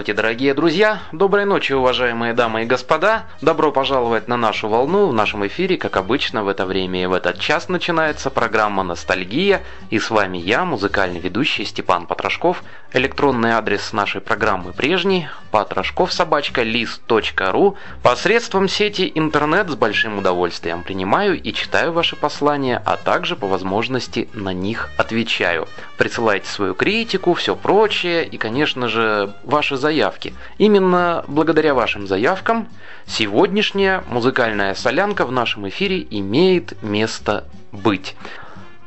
Здравствуйте, дорогие друзья! Доброй ночи, уважаемые дамы и господа! Добро пожаловать на нашу волну. В нашем эфире, как обычно, в это время и в этот час начинается программа «Ностальгия». И с вами я, музыкальный ведущий Степан Потрошков. Электронный адрес нашей программы прежний – потрошковсобачка.лист.ру. Посредством сети интернет с большим удовольствием принимаю и читаю ваши послания, а также по возможности на них отвечаю. Присылайте свою критику, все прочее и, конечно же, ваши ваши заявки. Именно благодаря вашим заявкам сегодняшняя музыкальная солянка в нашем эфире имеет место быть.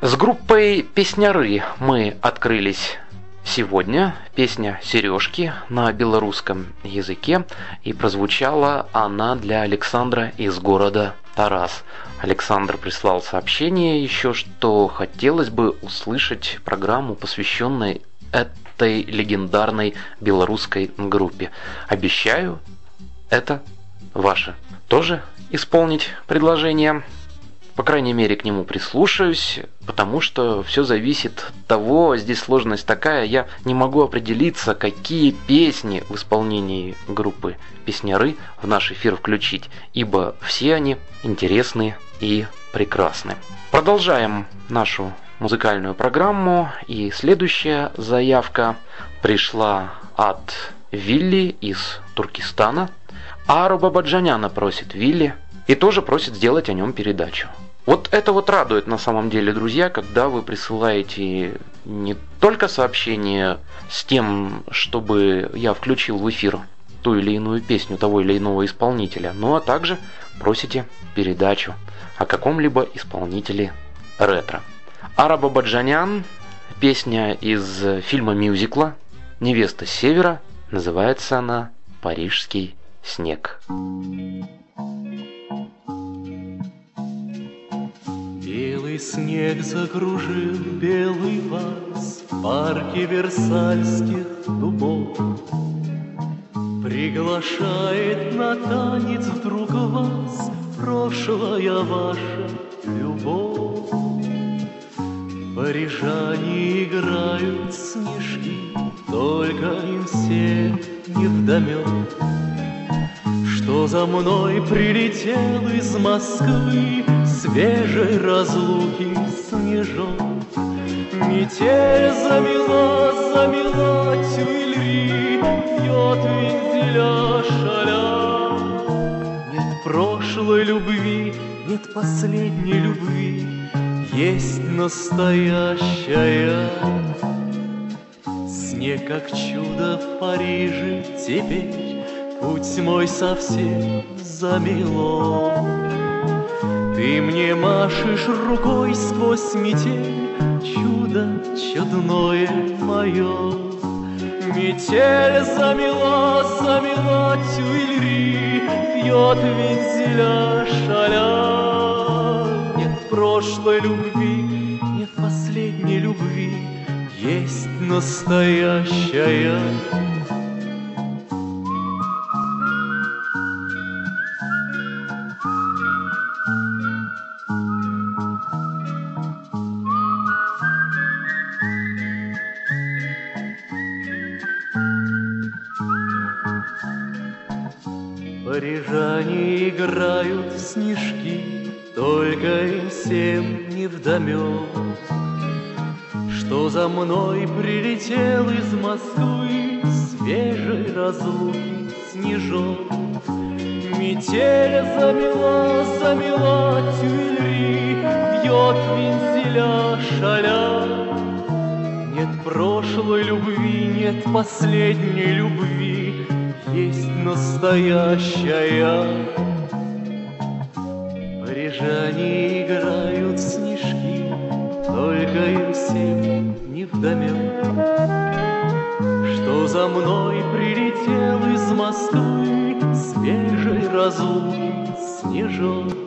С группой «Песняры» мы открылись сегодня. Песня «Сережки» на белорусском языке. И прозвучала она для Александра из города Тарас. Александр прислал сообщение еще, что хотелось бы услышать программу, посвященную этой легендарной белорусской группе. Обещаю, это ваше. Тоже исполнить предложение? по крайней мере, к нему прислушаюсь, потому что все зависит от того, здесь сложность такая, я не могу определиться, какие песни в исполнении группы «Песняры» в наш эфир включить, ибо все они интересны и прекрасны. Продолжаем нашу музыкальную программу, и следующая заявка пришла от Вилли из Туркестана, а Рубабаджаняна просит Вилли и тоже просит сделать о нем передачу. Вот это вот радует на самом деле, друзья, когда вы присылаете не только сообщение с тем, чтобы я включил в эфир ту или иную песню того или иного исполнителя, но а также просите передачу о каком-либо исполнителе ретро. Араба Баджанян, песня из фильма мюзикла «Невеста севера», называется она «Парижский снег». Белый снег закружил белый вас В парке Версальских дубов. Приглашает на танец вдруг вас Прошлая ваша Парижане играют снежки, Только им все не вдомек, Что за мной прилетел из Москвы свежей разлуки снежок. Метель замела, замела тюльри, Пьет вензеля шаля. Нет прошлой любви, нет последней любви, Есть настоящая. Снег, как чудо в Париже теперь, Путь мой совсем замело. Ты мне машешь рукой сквозь метель, Чудо чудное мое. Метель замела, замела тюльри, Пьет вензеля шаля. Прошлой любви, нет последней любви, Есть настоящая. Парижане играют в снежки, Только им всем не вдомек, Что за мной прилетел из Москвы Свежей разлуки снежок. Метель замела, замела тюльри, Бьет вензеля шаля. Нет прошлой любви, нет последней любви, Есть настоящая. Парижане играют в снежки, Только им всем не вдомек, Что за мной прилетел из Москвы Свежей разлуки снежок.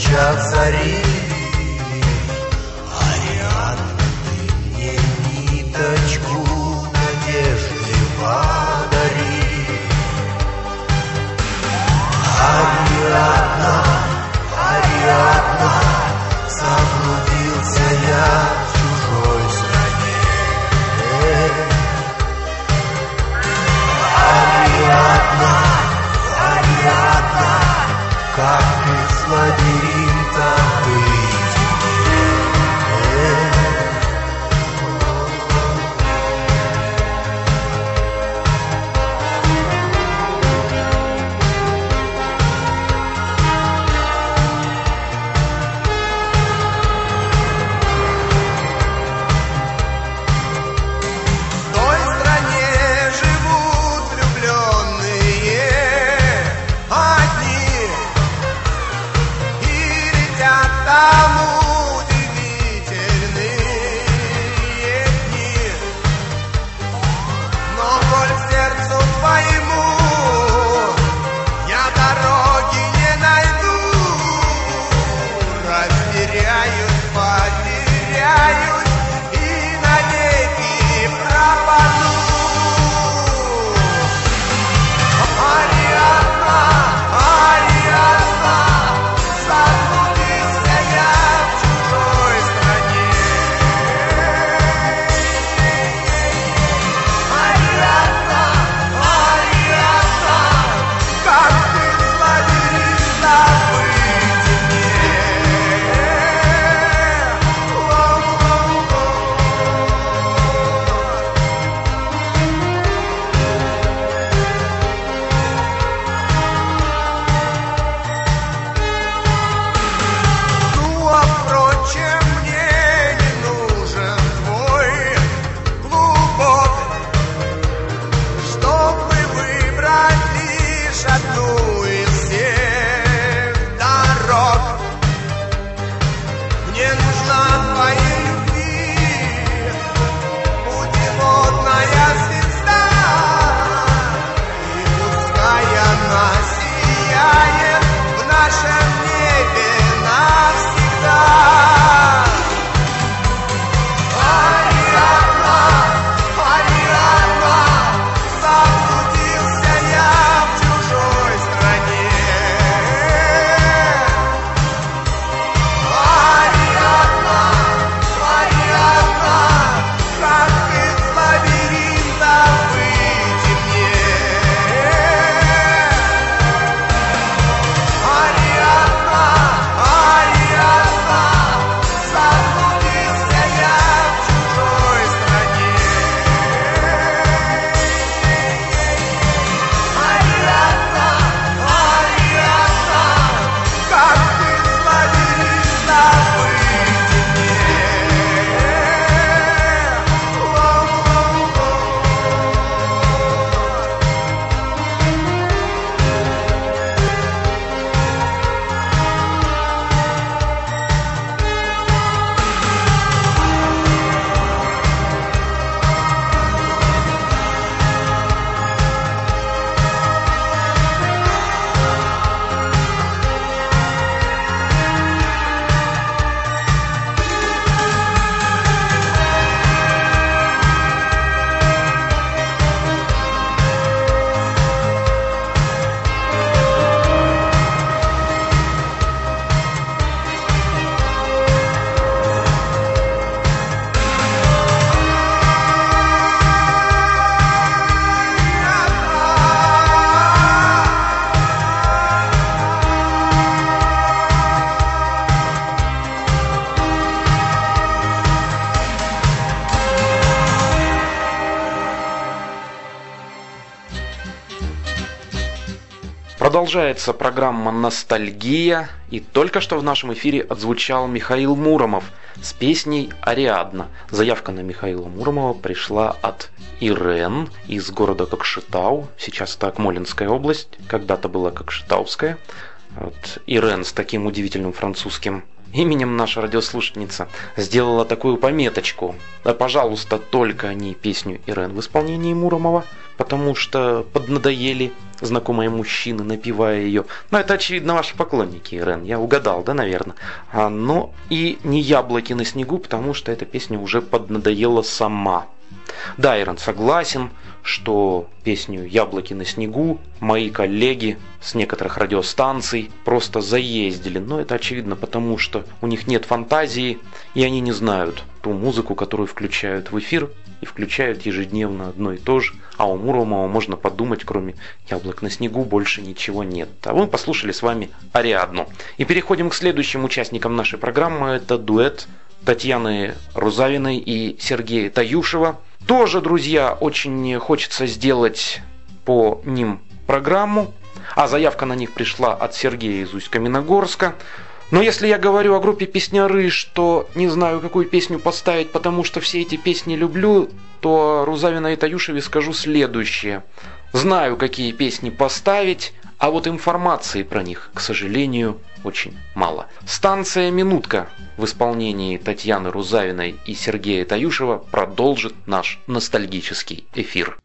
Джафари Продолжается программа «Ностальгия», и только что в нашем эфире отзвучал Михаил Муромов с песней «Ариадна». Заявка на Михаила Муромова пришла от Ирен из города Кокшетау, сейчас это Акмолинская область, когда-то была Кокшетауская. Вот Ирен с таким удивительным французским именем наша радиослушательница сделала такую пометочку. Да, пожалуйста, только не песню Ирен в исполнении Муромова, потому что поднадоели знакомые мужчины, напевая ее. Но это, очевидно, ваши поклонники, Ирен. Я угадал, да, наверное? А, но и не яблоки на снегу, потому что эта песня уже поднадоела сама. Да, Ирен, согласен, что песню «Яблоки на снегу» мои коллеги с некоторых радиостанций просто заездили. Но это очевидно потому, что у них нет фантазии, и они не знают ту музыку, которую включают в эфир, и включают ежедневно одно и то же. А у Муромова можно подумать, кроме «Яблок на снегу» больше ничего нет. А мы послушали с вами Ариадну. И переходим к следующим участникам нашей программы. Это дуэт Татьяны Рузавиной и Сергея Таюшева – тоже, друзья, очень хочется сделать по ним программу, а заявка на них пришла от Сергея из Усть-Каменогорска. Но если я говорю о группе песняры, что не знаю, какую песню поставить, потому что все эти песни люблю, то Рузавина и Таюшеве скажу следующее. Знаю, какие песни поставить, а вот информации про них, к сожалению, очень мало. Станция «Минутка» в исполнении Татьяны Рузавиной и Сергея Таюшева продолжит наш ностальгический эфир.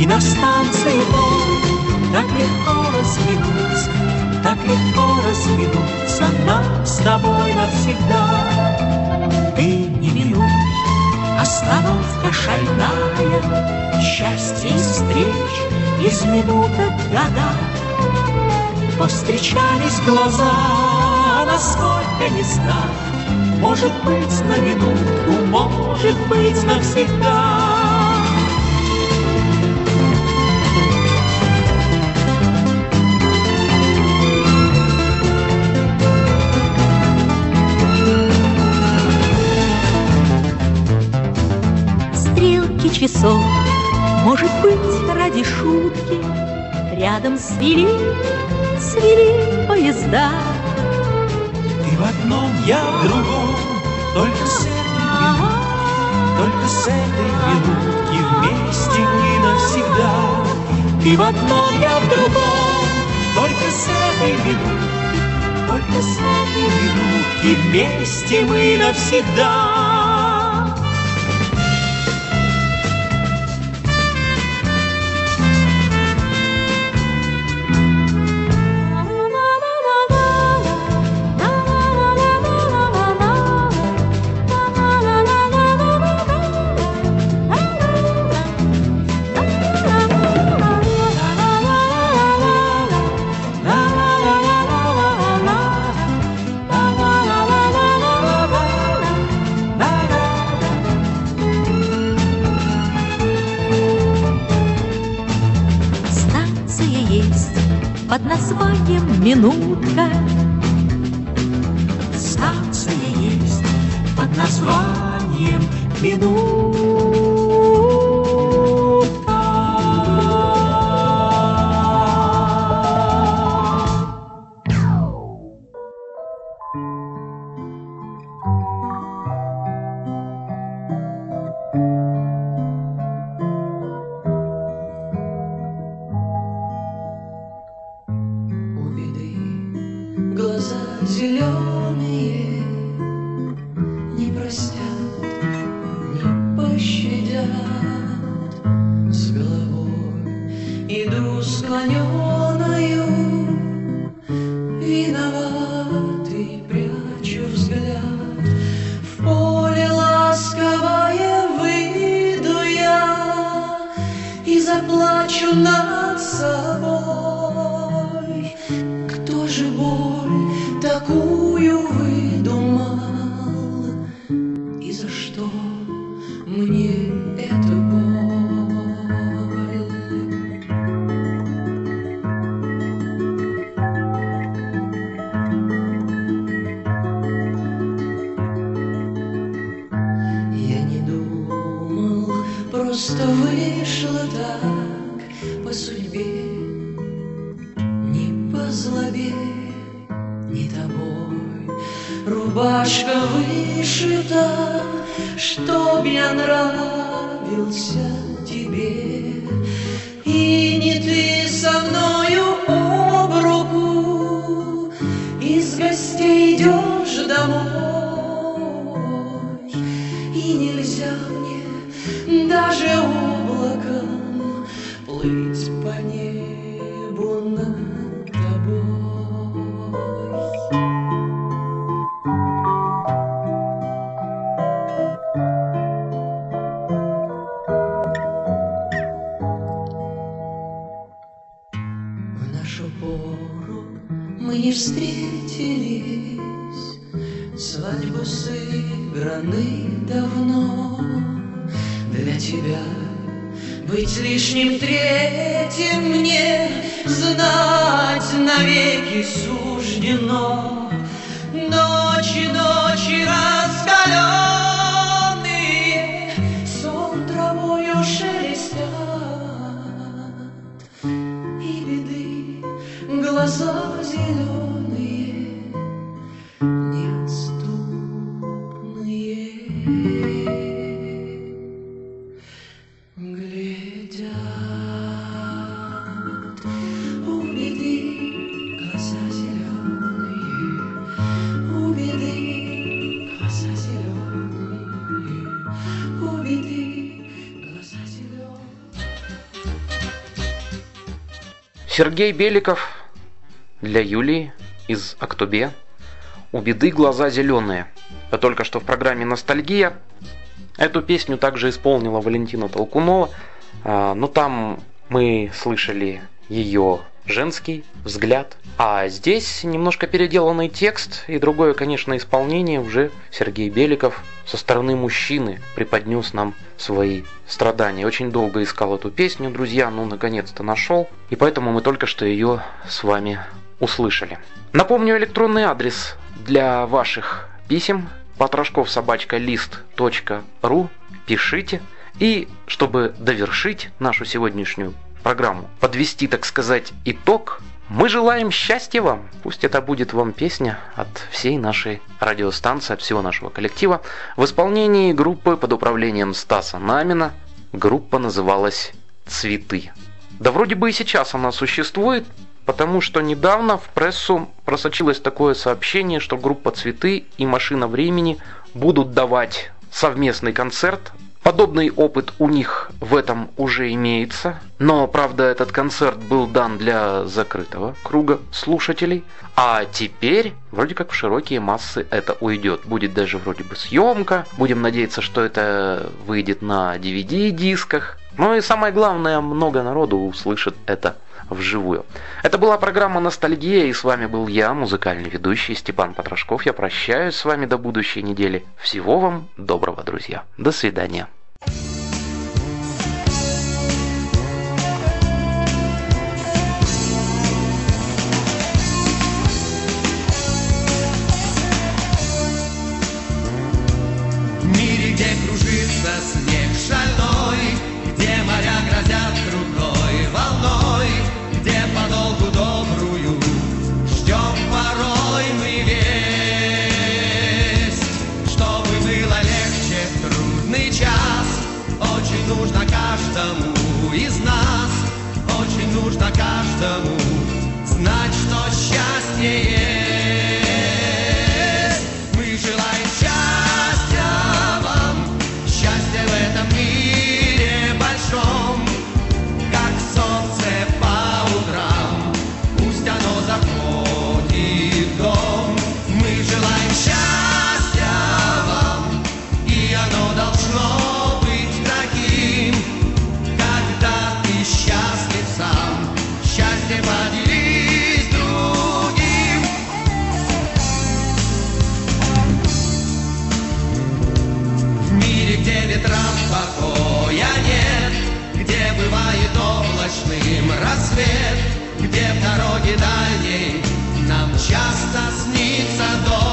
И на станции том так легко разминуться, Так легко разминуться нам с тобой навсегда. Ты не минуй, Остановка шальная, Счастье и встреч Из минуток года. Повстречались глаза, Насколько не знаю, Может быть, на минутку, Может быть, навсегда. Часов, может быть, ради шутки, Рядом свели, свели поезда. Ты в одном, я в другом, только с этой минутки, только с этой минутки вместе мы навсегда. Ты в одном, я в другом, Только с этой минутки, только с этой минутки вместе мы навсегда. Названием «Минутка». Станция есть под названием Минутка. И заплачу над собой Из гостей идешь домой. И нельзя мне даже облаком Плыть навеки суждено. Ночи, ночи раскаленные, Сон травою шелестят, и беды глаза Сергей Беликов для Юлии из Актобе. У беды глаза зеленые. А только что в программе «Ностальгия» эту песню также исполнила Валентина Толкунова. А, Но там мы слышали ее женский взгляд. А здесь немножко переделанный текст и другое, конечно, исполнение уже Сергей Беликов со стороны мужчины преподнес нам свои страдания. Очень долго искал эту песню, друзья, ну наконец-то нашел. И поэтому мы только что ее с вами услышали. Напомню электронный адрес для ваших писем потрошков собачка лист.ру пишите. И чтобы довершить нашу сегодняшнюю программу, подвести, так сказать, итог, мы желаем счастья вам. Пусть это будет вам песня от всей нашей радиостанции, от всего нашего коллектива. В исполнении группы под управлением Стаса Намина группа называлась «Цветы». Да вроде бы и сейчас она существует, потому что недавно в прессу просочилось такое сообщение, что группа «Цветы» и «Машина времени» будут давать совместный концерт. Подобный опыт у них в этом уже имеется, но, правда, этот концерт был дан для закрытого круга слушателей, а теперь вроде как в широкие массы это уйдет. Будет даже вроде бы съемка, будем надеяться, что это выйдет на DVD-дисках. Ну и самое главное, много народу услышит это вживую. Это была программа «Ностальгия», и с вами был я, музыкальный ведущий Степан Потрошков. Я прощаюсь с вами до будущей недели. Всего вам доброго, друзья. До свидания. Облачным рассвет, Где в дороге дальней нам часто снится дом.